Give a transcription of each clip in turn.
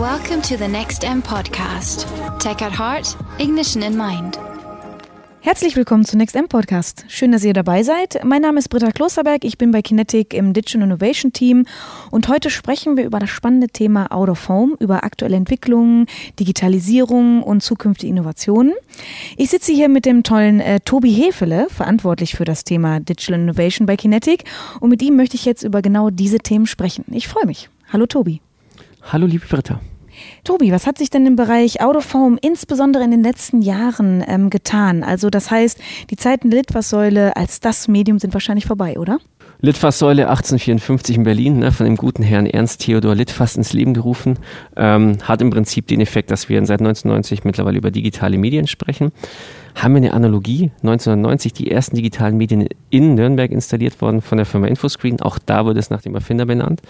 Welcome to the Next M podcast. Tech at heart, ignition in mind. Herzlich willkommen zu Next M Podcast. Schön, dass ihr dabei seid. Mein Name ist Britta Klosterberg. Ich bin bei Kinetic im Digital Innovation Team und heute sprechen wir über das spannende Thema Out of Home, über aktuelle Entwicklungen, Digitalisierung und zukünftige Innovationen. Ich sitze hier mit dem tollen äh, Tobi Hefele, verantwortlich für das Thema Digital Innovation bei Kinetic und mit ihm möchte ich jetzt über genau diese Themen sprechen. Ich freue mich. Hallo Tobi. Hallo liebe Britta. Tobi, was hat sich denn im Bereich Out of Home insbesondere in den letzten Jahren ähm, getan? Also das heißt, die Zeiten der Litfaßsäule als das Medium sind wahrscheinlich vorbei, oder? Litfaßsäule 1854 in Berlin, ne, von dem guten Herrn Ernst Theodor Litfaß ins Leben gerufen, ähm, hat im Prinzip den Effekt, dass wir seit 1990 mittlerweile über digitale Medien sprechen haben wir eine Analogie. 1990 die ersten digitalen Medien in Nürnberg installiert worden von der Firma Infoscreen. Auch da wurde es nach dem Erfinder benannt.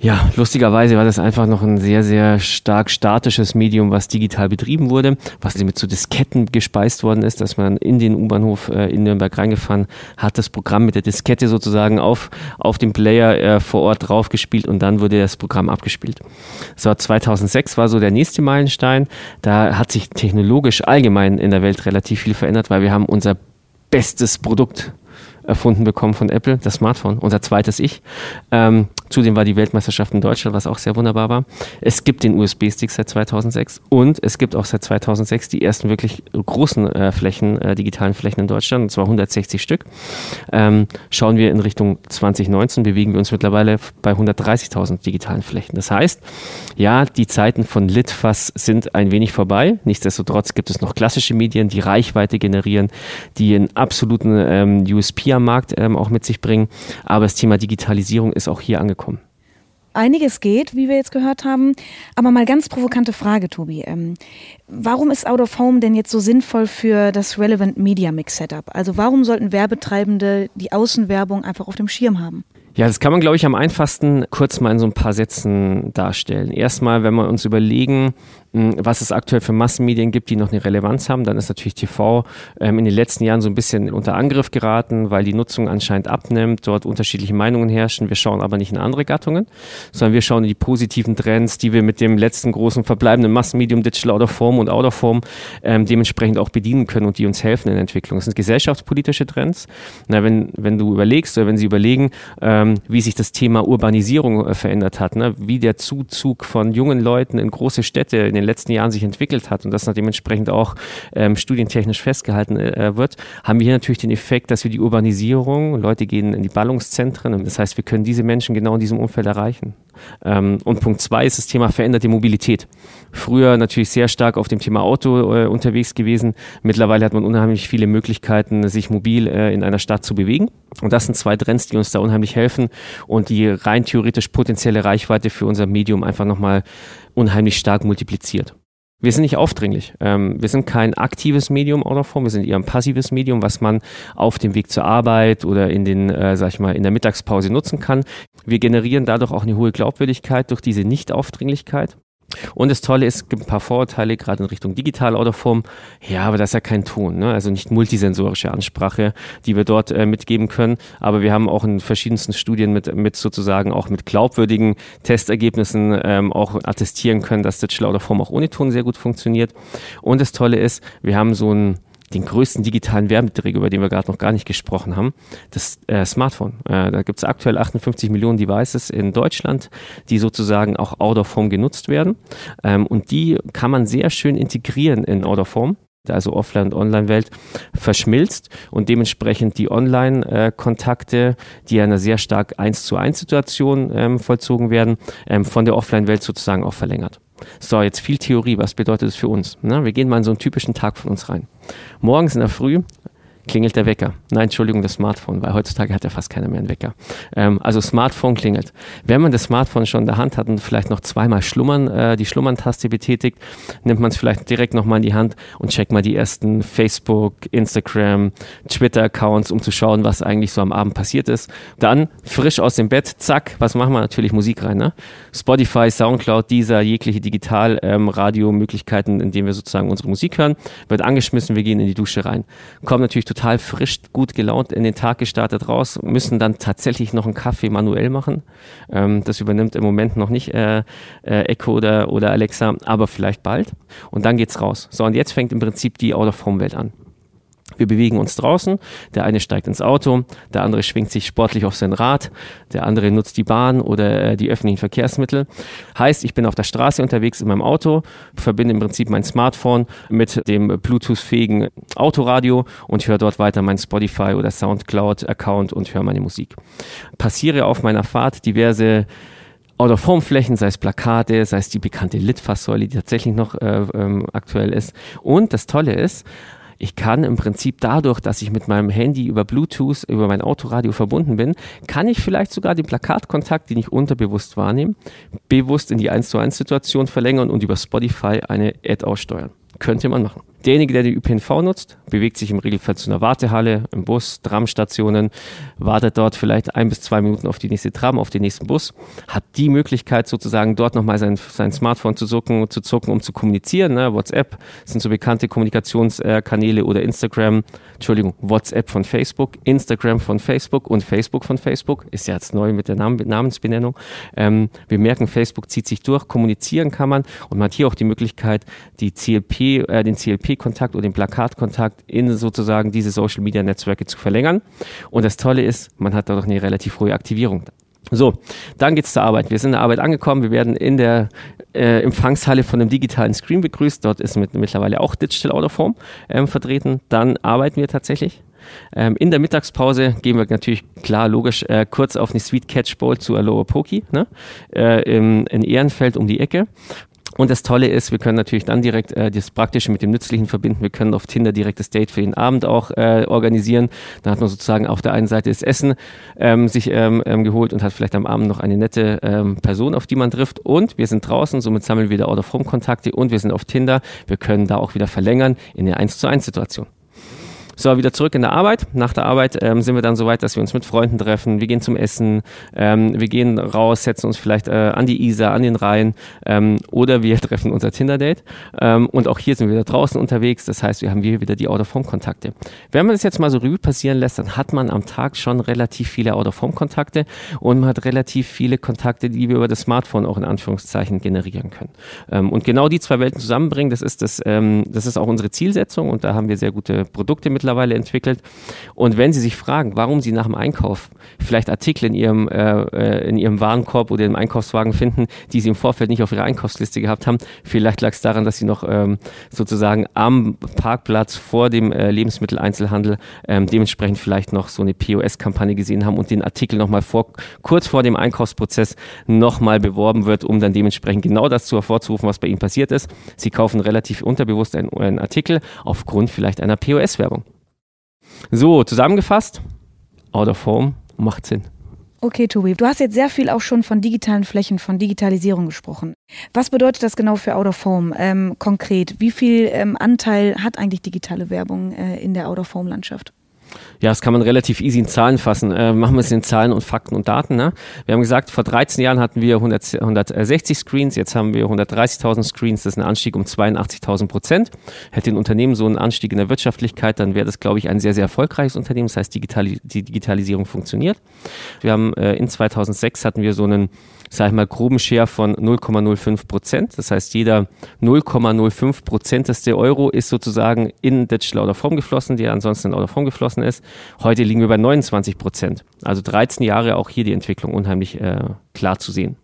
Ja, lustigerweise war das einfach noch ein sehr, sehr stark statisches Medium, was digital betrieben wurde, was mit so Disketten gespeist worden ist, dass man in den U-Bahnhof äh, in Nürnberg reingefahren hat, das Programm mit der Diskette sozusagen auf, auf dem Player äh, vor Ort draufgespielt und dann wurde das Programm abgespielt. So, 2006 war so der nächste Meilenstein. Da hat sich technologisch allgemein in der Welt relativ viel viel verändert, weil wir haben unser bestes Produkt erfunden bekommen von Apple, das Smartphone, unser zweites Ich. Ähm, Zudem war die Weltmeisterschaft in Deutschland, was auch sehr wunderbar war. Es gibt den USB-Stick seit 2006 und es gibt auch seit 2006 die ersten wirklich großen äh, Flächen, äh, digitalen Flächen in Deutschland, und zwar 160 Stück. Ähm, schauen wir in Richtung 2019, bewegen wir uns mittlerweile bei 130.000 digitalen Flächen. Das heißt, ja, die Zeiten von Litfass sind ein wenig vorbei. Nichtsdestotrotz gibt es noch klassische Medien, die Reichweite generieren, die einen absoluten ähm, USP am Markt ähm, auch mit sich bringen. Aber das Thema Digitalisierung ist auch hier angekommen? Einiges geht, wie wir jetzt gehört haben. Aber mal ganz provokante Frage, Tobi. Ähm, warum ist Out of Home denn jetzt so sinnvoll für das Relevant Media Mix Setup? Also warum sollten Werbetreibende die Außenwerbung einfach auf dem Schirm haben? Ja, das kann man, glaube ich, am einfachsten kurz mal in so ein paar Sätzen darstellen. Erstmal, wenn wir uns überlegen, was es aktuell für Massenmedien gibt, die noch eine Relevanz haben, dann ist natürlich TV ähm, in den letzten Jahren so ein bisschen unter Angriff geraten, weil die Nutzung anscheinend abnimmt, dort unterschiedliche Meinungen herrschen. Wir schauen aber nicht in andere Gattungen, sondern wir schauen in die positiven Trends, die wir mit dem letzten großen verbleibenden Massenmedium Digital Out of Form und Out of Form ähm, dementsprechend auch bedienen können und die uns helfen in der Entwicklung. Das sind gesellschaftspolitische Trends. Na, wenn, wenn du überlegst oder wenn sie überlegen, ähm, wie sich das Thema Urbanisierung äh, verändert hat, ne? wie der Zuzug von jungen Leuten in große Städte in den letzten Jahren sich entwickelt hat und das dementsprechend auch ähm, studientechnisch festgehalten äh, wird, haben wir hier natürlich den Effekt, dass wir die Urbanisierung, Leute gehen in die Ballungszentren das heißt, wir können diese Menschen genau in diesem Umfeld erreichen. Ähm, und Punkt zwei ist das Thema veränderte Mobilität. Früher natürlich sehr stark auf dem Thema Auto äh, unterwegs gewesen. Mittlerweile hat man unheimlich viele Möglichkeiten, sich mobil äh, in einer Stadt zu bewegen. Und das sind zwei Trends, die uns da unheimlich helfen und die rein theoretisch potenzielle Reichweite für unser Medium einfach nochmal unheimlich stark multipliziert. Wir sind nicht aufdringlich. Ähm, wir sind kein aktives Medium of form, wir sind eher ein passives Medium, was man auf dem Weg zur Arbeit oder in den, äh, sag ich mal, in der Mittagspause nutzen kann. Wir generieren dadurch auch eine hohe Glaubwürdigkeit durch diese Nicht-Aufdringlichkeit. Und das Tolle ist, es gibt ein paar Vorurteile, gerade in Richtung digitale Autoform. Ja, aber das ist ja kein Ton, ne? also nicht multisensorische Ansprache, die wir dort äh, mitgeben können. Aber wir haben auch in verschiedensten Studien mit, mit sozusagen auch mit glaubwürdigen Testergebnissen ähm, auch attestieren können, dass Digital Autoform auch ohne Ton sehr gut funktioniert. Und das Tolle ist, wir haben so ein den größten digitalen Werbeträger, über den wir gerade noch gar nicht gesprochen haben, das äh, Smartphone. Äh, da gibt es aktuell 58 Millionen Devices in Deutschland, die sozusagen auch out of home genutzt werden. Ähm, und die kann man sehr schön integrieren in out of home also Offline- und Online-Welt, verschmilzt und dementsprechend die Online-Kontakte, die in einer sehr stark 1 zu 1 Situation ähm, vollzogen werden, ähm, von der Offline-Welt sozusagen auch verlängert. So, jetzt viel Theorie. Was bedeutet das für uns? Na, wir gehen mal in so einen typischen Tag von uns rein. Morgens in der Früh klingelt der Wecker. Nein, Entschuldigung, das Smartphone, weil heutzutage hat ja fast keiner mehr einen Wecker. Ähm, also Smartphone klingelt. Wenn man das Smartphone schon in der Hand hat und vielleicht noch zweimal schlummern, äh, die Schlummern-Taste betätigt, nimmt man es vielleicht direkt nochmal in die Hand und checkt mal die ersten Facebook, Instagram, Twitter-Accounts, um zu schauen, was eigentlich so am Abend passiert ist. Dann frisch aus dem Bett, zack, was machen wir? Natürlich Musik rein. Ne? Spotify, Soundcloud, dieser jegliche Digital-Radio-Möglichkeiten, ähm, denen wir sozusagen unsere Musik hören, wird angeschmissen, wir gehen in die Dusche rein. Kommt natürlich total total frisch, gut gelaunt in den Tag gestartet raus, müssen dann tatsächlich noch einen Kaffee manuell machen. Ähm, das übernimmt im Moment noch nicht äh, äh, Echo oder, oder Alexa, aber vielleicht bald. Und dann geht's raus. So, und jetzt fängt im Prinzip die Out-of-Home-Welt an. Wir bewegen uns draußen. Der eine steigt ins Auto, der andere schwingt sich sportlich auf sein Rad, der andere nutzt die Bahn oder äh, die öffentlichen Verkehrsmittel. Heißt, ich bin auf der Straße unterwegs in meinem Auto, verbinde im Prinzip mein Smartphone mit dem Bluetooth-fähigen Autoradio und höre dort weiter mein Spotify oder Soundcloud-Account und höre meine Musik. Passiere auf meiner Fahrt diverse Out-of-Home-Flächen, sei es Plakate, sei es die bekannte Litfaßsäule, die tatsächlich noch äh, ähm, aktuell ist. Und das Tolle ist, ich kann im Prinzip dadurch, dass ich mit meinem Handy über Bluetooth, über mein Autoradio verbunden bin, kann ich vielleicht sogar den Plakatkontakt, den ich unterbewusst wahrnehme, bewusst in die 1 zu 1 Situation verlängern und über Spotify eine Ad aussteuern. Könnte man machen. Derjenige, der die ÖPNV nutzt, bewegt sich im Regelfall zu einer Wartehalle, im Bus, Tramstationen, wartet dort vielleicht ein bis zwei Minuten auf die nächste Tram, auf den nächsten Bus, hat die Möglichkeit sozusagen dort nochmal sein, sein Smartphone zu zucken, zu zucken, um zu kommunizieren. Ne? WhatsApp sind so bekannte Kommunikationskanäle oder Instagram, Entschuldigung, WhatsApp von Facebook, Instagram von Facebook und Facebook von Facebook, ist ja jetzt neu mit der Namen, Namensbenennung. Ähm, wir merken, Facebook zieht sich durch, kommunizieren kann man und man hat hier auch die Möglichkeit, die CLP, äh, den CLP kontakt oder den Plakatkontakt in sozusagen diese Social Media Netzwerke zu verlängern. Und das Tolle ist, man hat dadurch eine relativ hohe Aktivierung. So, dann geht's zur Arbeit. Wir sind in der Arbeit angekommen. Wir werden in der äh, Empfangshalle von einem digitalen Screen begrüßt. Dort ist mit, mittlerweile auch Digital Autoform ähm, vertreten. Dann arbeiten wir tatsächlich. Ähm, in der Mittagspause gehen wir natürlich, klar, logisch, äh, kurz auf eine Sweet Catch Bowl zu Aloha Poki ne? äh, im, in Ehrenfeld um die Ecke. Und das Tolle ist, wir können natürlich dann direkt äh, das Praktische mit dem Nützlichen verbinden. Wir können auf Tinder direkt das Date für den Abend auch äh, organisieren. Da hat man sozusagen auf der einen Seite das Essen ähm, sich ähm, ähm, geholt und hat vielleicht am Abend noch eine nette ähm, Person, auf die man trifft. Und wir sind draußen, somit sammeln wir wieder Out-of-Home-Kontakte und wir sind auf Tinder. Wir können da auch wieder verlängern in eine 1 zu 1 Situation. So, wieder zurück in der Arbeit. Nach der Arbeit ähm, sind wir dann so weit, dass wir uns mit Freunden treffen. Wir gehen zum Essen. Ähm, wir gehen raus, setzen uns vielleicht äh, an die Isar, an den Rhein. Ähm, oder wir treffen unser Tinder-Date. Ähm, und auch hier sind wir wieder draußen unterwegs. Das heißt, wir haben hier wieder die Out-of-Home-Kontakte. Wenn man das jetzt mal so Revue passieren lässt, dann hat man am Tag schon relativ viele Out-of-Home-Kontakte und man hat relativ viele Kontakte, die wir über das Smartphone auch in Anführungszeichen generieren können. Ähm, und genau die zwei Welten zusammenbringen, das ist das, ähm, das ist auch unsere Zielsetzung und da haben wir sehr gute Produkte mittlerweile mittlerweile entwickelt. Und wenn Sie sich fragen, warum Sie nach dem Einkauf vielleicht Artikel in Ihrem, äh, äh, in Ihrem Warenkorb oder im Einkaufswagen finden, die Sie im Vorfeld nicht auf Ihrer Einkaufsliste gehabt haben, vielleicht lag es daran, dass Sie noch ähm, sozusagen am Parkplatz vor dem äh, Lebensmitteleinzelhandel ähm, dementsprechend vielleicht noch so eine POS-Kampagne gesehen haben und den Artikel nochmal vor, kurz vor dem Einkaufsprozess nochmal beworben wird, um dann dementsprechend genau das zu hervorzurufen, was bei Ihnen passiert ist. Sie kaufen relativ unterbewusst einen, einen Artikel aufgrund vielleicht einer POS-Werbung. So, zusammengefasst, Out of Home macht Sinn. Okay, Tobi, du hast jetzt sehr viel auch schon von digitalen Flächen, von Digitalisierung gesprochen. Was bedeutet das genau für Out of Home ähm, konkret? Wie viel ähm, Anteil hat eigentlich digitale Werbung äh, in der Out of Home Landschaft? Ja, das kann man relativ easy in Zahlen fassen. Äh, machen wir es in Zahlen und Fakten und Daten. Ne? Wir haben gesagt, vor 13 Jahren hatten wir 100, 160 Screens, jetzt haben wir 130.000 Screens. Das ist ein Anstieg um 82.000 Prozent. Hätte ein Unternehmen so einen Anstieg in der Wirtschaftlichkeit, dann wäre das, glaube ich, ein sehr, sehr erfolgreiches Unternehmen. Das heißt, Digitali die Digitalisierung funktioniert. Wir haben äh, in 2006 hatten wir so einen sage ich mal, groben Share von 0,05 Prozent. Das heißt, jeder 0,05 Prozenteste Euro ist sozusagen in Digital Out Form geflossen, der ansonsten in Out Form geflossen ist. Heute liegen wir bei 29 Prozent. Also 13 Jahre auch hier die Entwicklung unheimlich äh, klar zu sehen.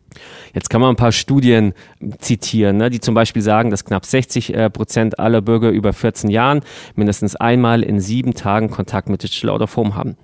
Jetzt kann man ein paar Studien zitieren, ne, die zum Beispiel sagen, dass knapp 60 äh, Prozent aller Bürger über 14 Jahren mindestens einmal in sieben Tagen Kontakt mit Digital Out Home haben.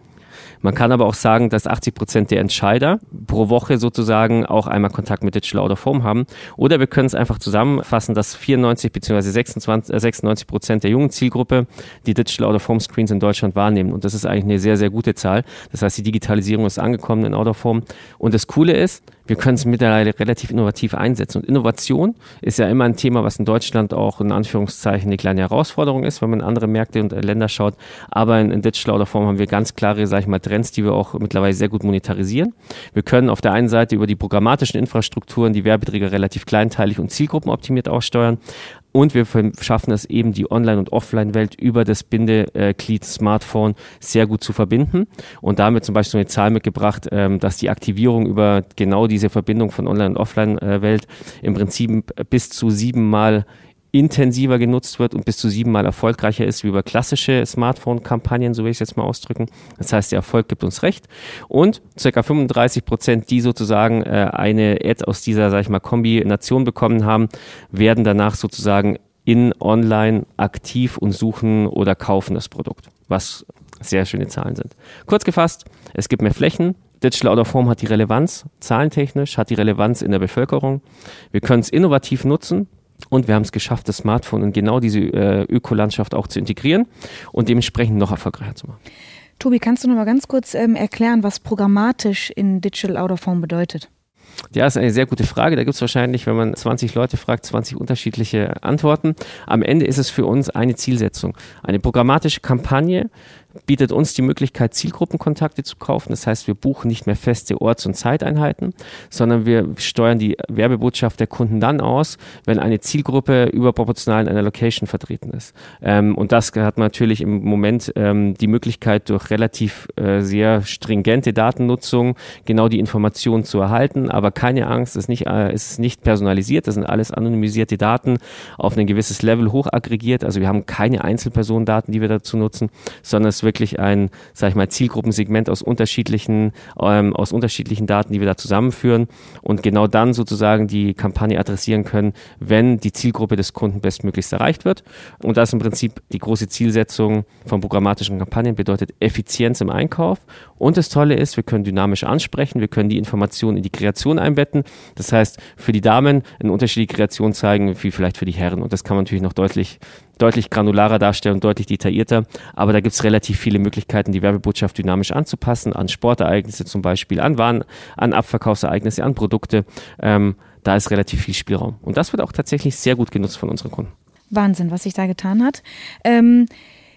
Man kann aber auch sagen, dass 80 Prozent der Entscheider pro Woche sozusagen auch einmal Kontakt mit Digital Out Home haben. Oder wir können es einfach zusammenfassen, dass 94 bzw. 26, 96 Prozent der jungen Zielgruppe die Digital Out Home Screens in Deutschland wahrnehmen. Und das ist eigentlich eine sehr, sehr gute Zahl. Das heißt, die Digitalisierung ist angekommen in Out Home. Und das Coole ist, wir können es mittlerweile relativ innovativ einsetzen. Und Innovation ist ja immer ein Thema, was in Deutschland auch in Anführungszeichen eine kleine Herausforderung ist, wenn man in andere Märkte und Länder schaut. Aber in, in Digital oder Form haben wir ganz klare, sage ich mal, Trends, die wir auch mittlerweile sehr gut monetarisieren. Wir können auf der einen Seite über die programmatischen Infrastrukturen die Werbeträger relativ kleinteilig und zielgruppenoptimiert aussteuern. und wir schaffen es eben, die Online- und Offline-Welt über das Bindeglied Smartphone sehr gut zu verbinden. Und damit zum Beispiel eine Zahl mitgebracht, ähm, dass die Aktivierung über genau diese Verbindung von Online- und Offline-Welt im Prinzip bis zu siebenmal intensiver genutzt wird und bis zu siebenmal erfolgreicher ist wie über klassische Smartphone-Kampagnen, so will ich es jetzt mal ausdrücken. Das heißt, der Erfolg gibt uns recht. Und circa 35 Prozent, die sozusagen äh, eine Ad aus dieser, sag ich mal, Kombination bekommen haben, werden danach sozusagen in online aktiv und suchen oder kaufen das Produkt, was sehr schöne Zahlen sind. Kurz gefasst, es gibt mehr Flächen, Digital Out of Home hat die Relevanz, zahlentechnisch hat die Relevanz in der Bevölkerung. Wir können es innovativ nutzen, und wir haben es geschafft, das Smartphone in genau diese äh, Ökolandschaft auch zu integrieren und dementsprechend noch erfolgreicher zu machen. Tobi, kannst du noch mal ganz kurz ähm, erklären, was programmatisch in Digital Out of Home bedeutet? Ja, ist eine sehr gute Frage. Da gibt es wahrscheinlich, wenn man 20 Leute fragt, 20 unterschiedliche Antworten. Am Ende ist es für uns eine Zielsetzung. Eine programmatische Kampagne bietet uns die Möglichkeit, Zielgruppenkontakte zu kaufen. Das heißt, wir buchen nicht mehr feste Orts- und Zeiteinheiten, sondern wir steuern die Werbebotschaft der Kunden dann aus, wenn eine Zielgruppe überproportional in einer Location vertreten ist. Ähm, und das hat man natürlich im Moment ähm, die Möglichkeit, durch relativ äh, sehr stringente Datennutzung genau die Informationen zu erhalten. Aber keine Angst, es ist nicht, äh, ist nicht personalisiert, das sind alles anonymisierte Daten auf ein gewisses Level hoch aggregiert. Also wir haben keine Einzelpersonendaten, die wir dazu nutzen, sondern es wirklich ein, sag ich mal, Zielgruppensegment aus unterschiedlichen, ähm, aus unterschiedlichen Daten, die wir da zusammenführen und genau dann sozusagen die Kampagne adressieren können, wenn die Zielgruppe des Kunden bestmöglichst erreicht wird. Und das ist im Prinzip die große Zielsetzung von programmatischen Kampagnen, bedeutet Effizienz im Einkauf. Und das Tolle ist, wir können dynamisch ansprechen, wir können die Informationen in die Kreation einbetten. Das heißt, für die Damen eine unterschiedliche Kreation zeigen, wie vielleicht für die Herren. Und das kann man natürlich noch deutlich deutlich granularer darstellen und deutlich detaillierter. Aber da gibt es relativ viele Möglichkeiten, die Werbebotschaft dynamisch anzupassen, an Sportereignisse zum Beispiel, an Waren, an Abverkaufsereignisse, an Produkte. Ähm, da ist relativ viel Spielraum. Und das wird auch tatsächlich sehr gut genutzt von unseren Kunden. Wahnsinn, was sich da getan hat. Ähm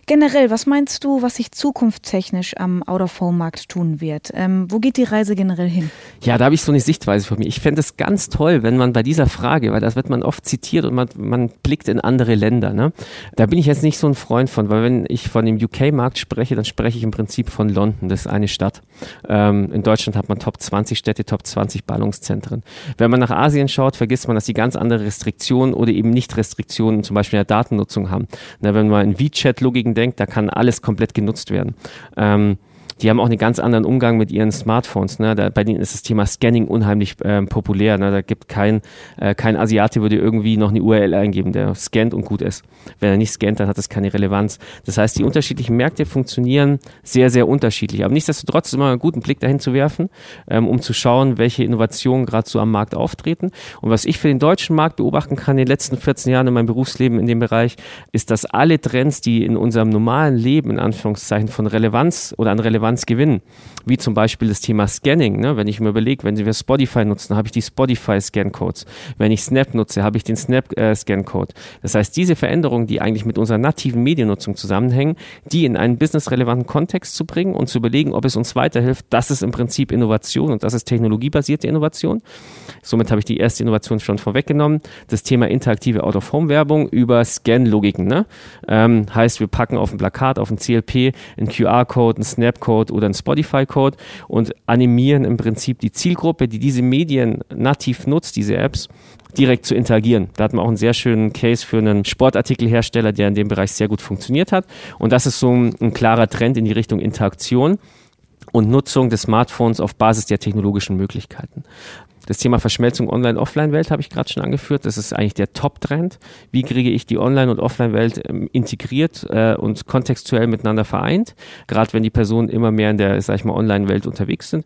Generell, was meinst du, was sich zukunftstechnisch am Out-of-Home-Markt tun wird? Ähm, wo geht die Reise generell hin? Ja, da habe ich so eine Sichtweise von mir. Ich fände es ganz toll, wenn man bei dieser Frage, weil das wird man oft zitiert und man, man blickt in andere Länder. Ne? Da bin ich jetzt nicht so ein Freund von, weil wenn ich von dem UK-Markt spreche, dann spreche ich im Prinzip von London. Das ist eine Stadt. Ähm, in Deutschland hat man Top 20 Städte, Top 20 Ballungszentren. Wenn man nach Asien schaut, vergisst man, dass die ganz andere Restriktionen oder eben nicht Restriktionen zum Beispiel in der Datennutzung haben. Na, wenn man in WeChat-Logiken denkt, da kann alles komplett genutzt werden. Ähm, die haben auch einen ganz anderen Umgang mit ihren Smartphones. Ne? Da, bei denen ist das Thema Scanning unheimlich ähm, populär. Ne? Da gibt kein, äh, kein Asiate würde irgendwie noch eine URL eingeben, der scannt und gut ist. Wenn er nicht scannt, dann hat das keine Relevanz. Das heißt, die unterschiedlichen Märkte funktionieren sehr, sehr unterschiedlich. Aber nichtsdestotrotz immer einen guten Blick dahin zu werfen, ähm, um zu schauen, welche Innovationen gerade so am Markt auftreten. Und was ich für den deutschen Markt beobachten kann in den letzten 14 Jahren in meinem Berufsleben in dem Bereich, ist, dass alle Trends, die in unserem normalen Leben in Anführungszeichen von Relevanz oder an Relevanz Relevanz gewinnen. Wie zum Beispiel das Thema Scanning. Ne? Wenn ich mir überlege, wenn wir Spotify nutzen, habe ich die Spotify-Scan-Codes. Wenn ich Snap nutze, habe ich den Snap-Scan-Code. das heißt, diese Veränderungen, die eigentlich mit unserer nativen Mediennutzung zusammenhängen, die in einen businessrelevanten Kontext zu bringen und zu überlegen, ob es uns weiterhilft, das ist im Prinzip Innovation und das ist technologiebasierte Innovation. Somit habe ich die erste Innovation schon vorweggenommen. Das Thema interaktive Out-of-Home-Werbung über Scan-Logiken. Ne? Ähm, heißt, wir packen auf ein Plakat, auf ein CLP, einen QR-Code, einen Snap-Code, Code oder einen Spotify-Code und animieren im Prinzip die Zielgruppe, die diese Medien nativ nutzt, diese Apps, direkt zu interagieren. Da hat man auch einen sehr schönen Case für einen Sportartikelhersteller, der in dem Bereich sehr gut funktioniert hat. Und das ist so ein, ein klarer Trend in die Richtung Interaktion und Nutzung des Smartphones auf Basis der technologischen Möglichkeiten. Das Thema Verschmelzung Online-Offline-Welt habe ich gerade schon angeführt. Das ist eigentlich der Top-Trend. Wie kriege ich die Online- und Offline-Welt ähm, integriert äh, und kontextuell miteinander vereint? Gerade wenn die Personen immer mehr in der, sag ich mal, Online-Welt unterwegs sind.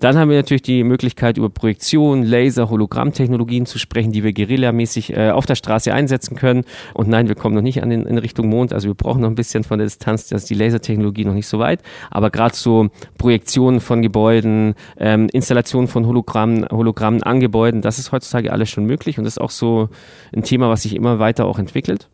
Dann haben wir natürlich die Möglichkeit, über Projektion, Laser, Hologrammtechnologien zu sprechen, die wir guerillamäßig äh, auf der Straße einsetzen können. Und nein, wir kommen noch nicht an den, in Richtung Mond. Also wir brauchen noch ein bisschen von der Distanz, dass die Lasertechnologie noch nicht so weit. Aber gerade so Projektionen von Gebäuden, ähm, Installation von Hologrammen, Hologrammen an Gebäuden, das ist heutzutage alles schon möglich und das ist auch so ein Thema, was sich immer weiter auch entwickelt.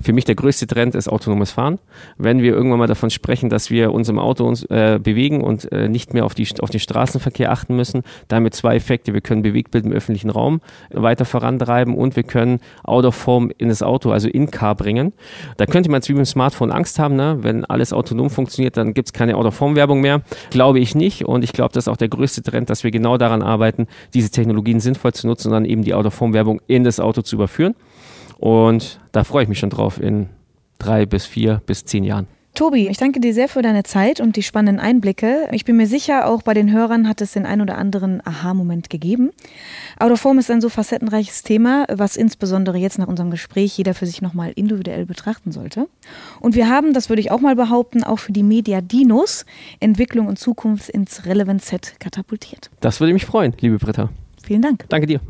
Für mich der größte Trend ist autonomes Fahren. Wenn wir irgendwann mal davon sprechen, dass wir uns im Auto uns, äh, bewegen und äh, nicht mehr auf, die, auf den Straßenverkehr achten müssen, damit zwei Effekte. Wir können Bewegtbild im öffentlichen Raum weiter vorantreiben und wir können Out-of-Form in das Auto, also in-Car bringen. Da könnte man jetzt wie beim Smartphone Angst haben, ne? wenn alles autonom funktioniert, dann gibt es keine Out-of-Form-Werbung mehr. Glaube ich nicht und ich glaube, das ist auch der größte Trend, dass wir genau daran arbeiten, diese Technologien sinnvoll zu nutzen und dann eben die Out-of-Form-Werbung in das Auto zu überführen. Und da freue ich mich schon drauf in drei bis vier bis zehn Jahren. Tobi, ich danke dir sehr für deine Zeit und die spannenden Einblicke. Ich bin mir sicher, auch bei den Hörern hat es den ein oder anderen Aha-Moment gegeben. Autoform ist ein so facettenreiches Thema, was insbesondere jetzt nach unserem Gespräch jeder für sich nochmal individuell betrachten sollte. Und wir haben, das würde ich auch mal behaupten, auch für die Media Dinos Entwicklung und Zukunft ins Relevant Set katapultiert. Das würde mich freuen, liebe Britta. Vielen Dank. Danke dir.